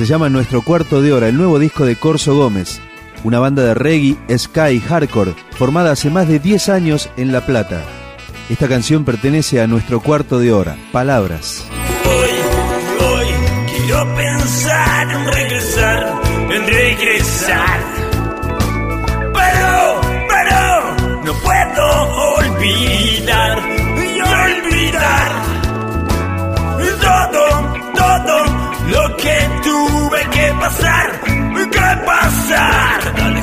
Se llama Nuestro Cuarto de Hora, el nuevo disco de Corso Gómez, una banda de reggae, ska y hardcore formada hace más de 10 años en La Plata. Esta canción pertenece a Nuestro Cuarto de Hora, Palabras. Hoy, hoy quiero pensar en regresar, en regresar. Pero, pero, no puedo olvidar y olvidar todo, todo lo que que pasar, que pasar.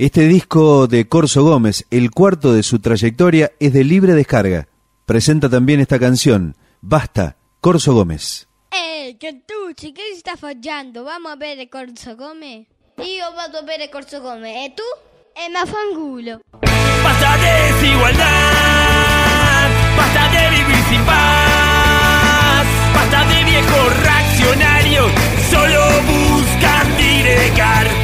Este disco de Corso Gómez, el cuarto de su trayectoria, es de libre descarga. Presenta también esta canción, Basta, Corso Gómez. Eh, Cantucci, ¿qué está fallando? Vamos a ver Corso Gómez. Io vado a bere Corso Gómez, ¿e tú? E ma fangulo. Basta de desigualdad, basta de vivir sin paz, basta de viejos reaccionarios, solo buscan diregar.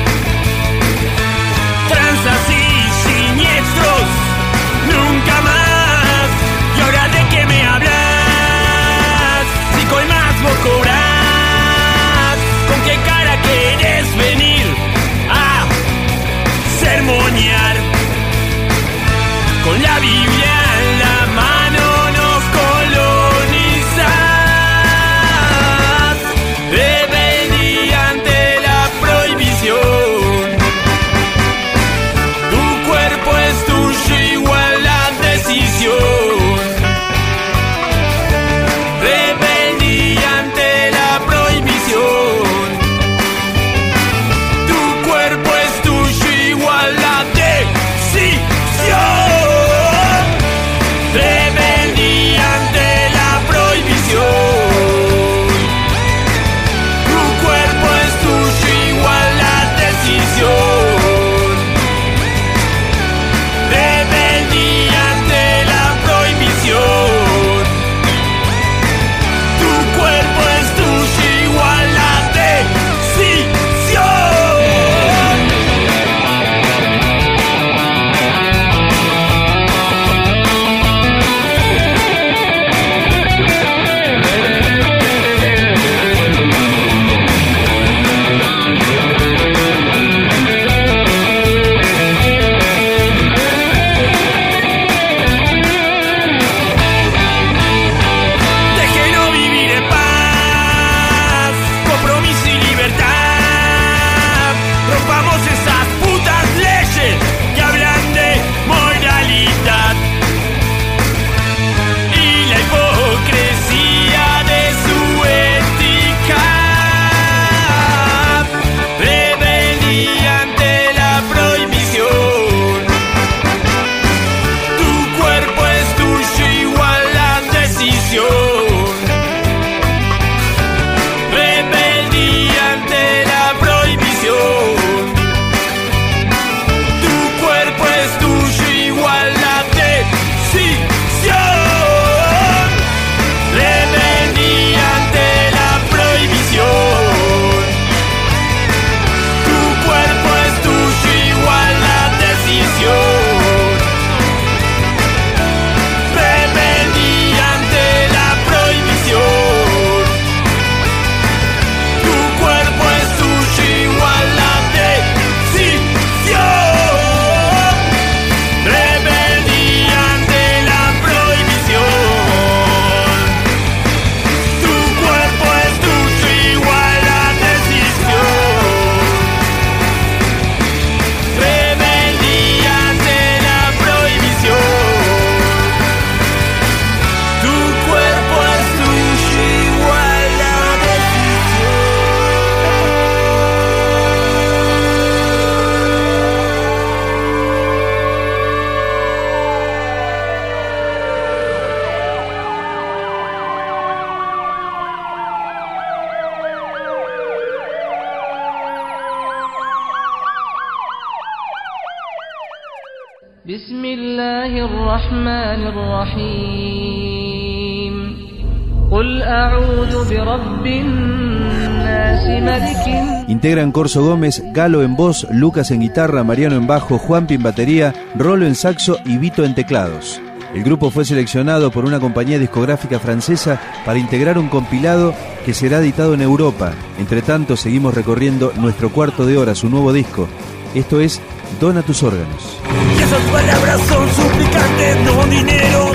Integran Corso Gómez, Galo en voz, Lucas en guitarra, Mariano en bajo, Juanpi en batería, Rolo en saxo y Vito en teclados. El grupo fue seleccionado por una compañía discográfica francesa para integrar un compilado que será editado en Europa. Entre tanto, seguimos recorriendo nuestro cuarto de hora, su nuevo disco. Esto es Dona tus órganos. Y esas palabras son suplicantes, no dinero,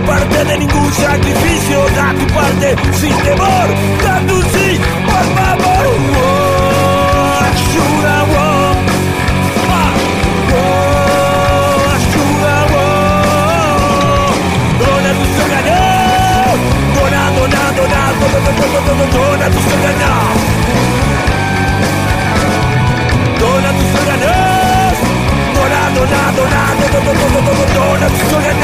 Parte de ningún sacrificio, da tu parte sin temor, dando un sí, por favor. Ayuda, Dona dona, dona, dona, dona, dona, dona, dona tus órganos. Dona tus órganos, dona, dona, dona, dona, dona, dona, dona tus.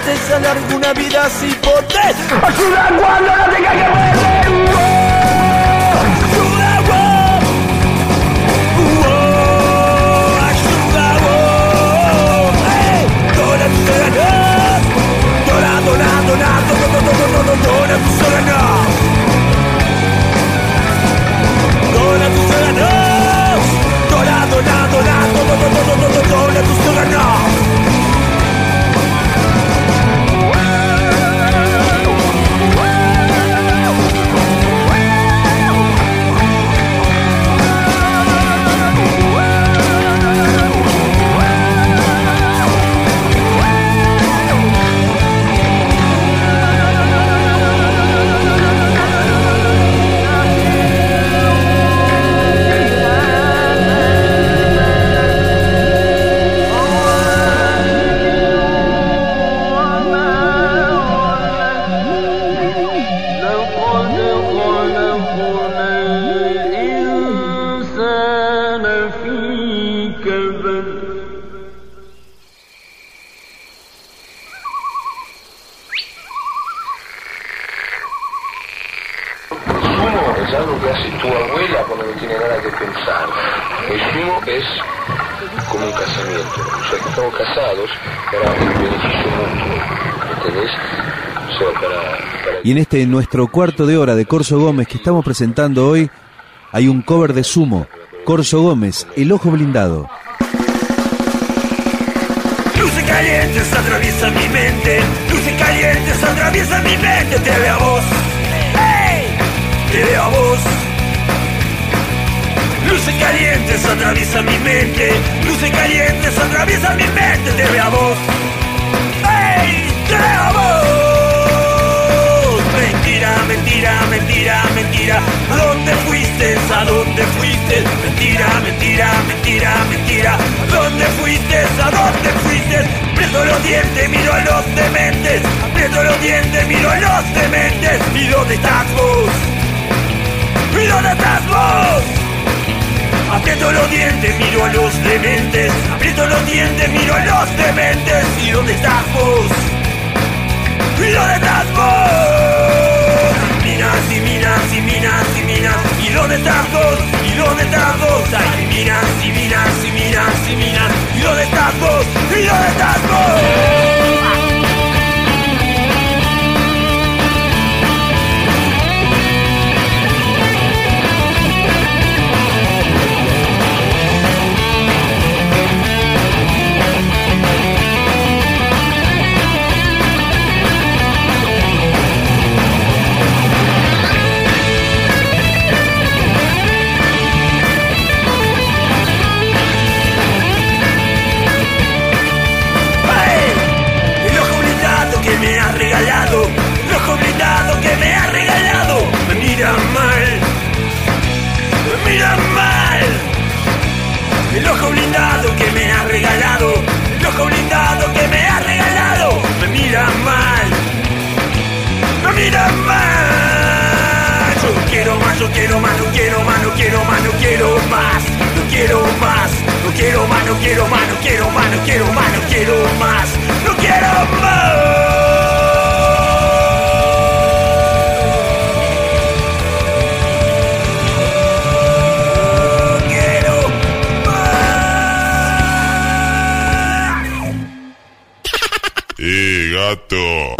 Donantes alarga una vida sin poder. ¡Ayuda cuando no tenga que volver! Y en este nuestro cuarto de hora de Corso Gómez que estamos presentando hoy, hay un cover de Sumo, Corso Gómez, El Ojo Blindado. Luces calientes atraviesan mi mente, luces calientes atraviesan mi mente, te veo a vos, hey, te veo a vos. Luces calientes atraviesan mi mente, luces calientes atraviesan mi mente, te veo a vos, hey, te veo a vos mentira, mentira, mentira. ¿A dónde fuiste? ¿A dónde fuiste? Mentira, mentira, mentira, mentira. ¿A dónde fuiste? ¿A dónde fuiste? Aprieto los dientes, miro a los dementes. Aprieto los dientes, miro a los dementes. ¿Y dónde estás vos? ¿Y dónde estás vos? Aprieto los dientes, miro a los dementes. Aprieto los dientes, miro a los dementes. ¿Y dónde estás vos? ¿Y dónde estás vos? Minas y minas estás vos hay minas y minas y minas y minas quiero más. Yo quiero más, yo quiero más, yo quiero más, no quiero más, no quiero más. No quiero más, no quiero más, no quiero más, no quiero más, no quiero más, no quiero más. No quiero más. gato.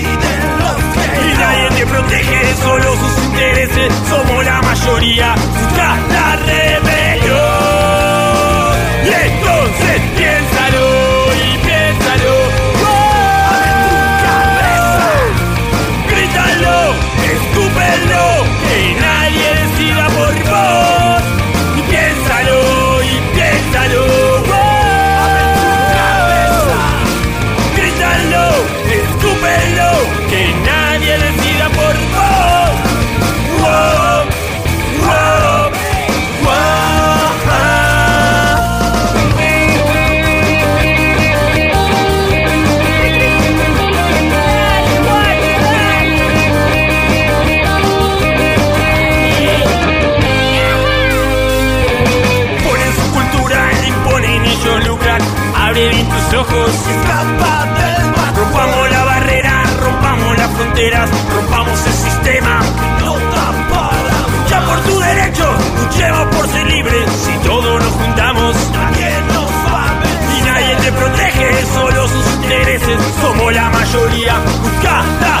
Nadie te protege, solo sus somos la mayoría, tras la rebelión. Y entonces ojos. Rompamos la barrera, rompamos las fronteras, rompamos el sistema. No tapará. Lucha por tu derecho, luchemos por ser libres. Si todos nos juntamos, nadie nos va a vencer. Y nadie te protege, solo sus intereses. Somos la mayoría, busca la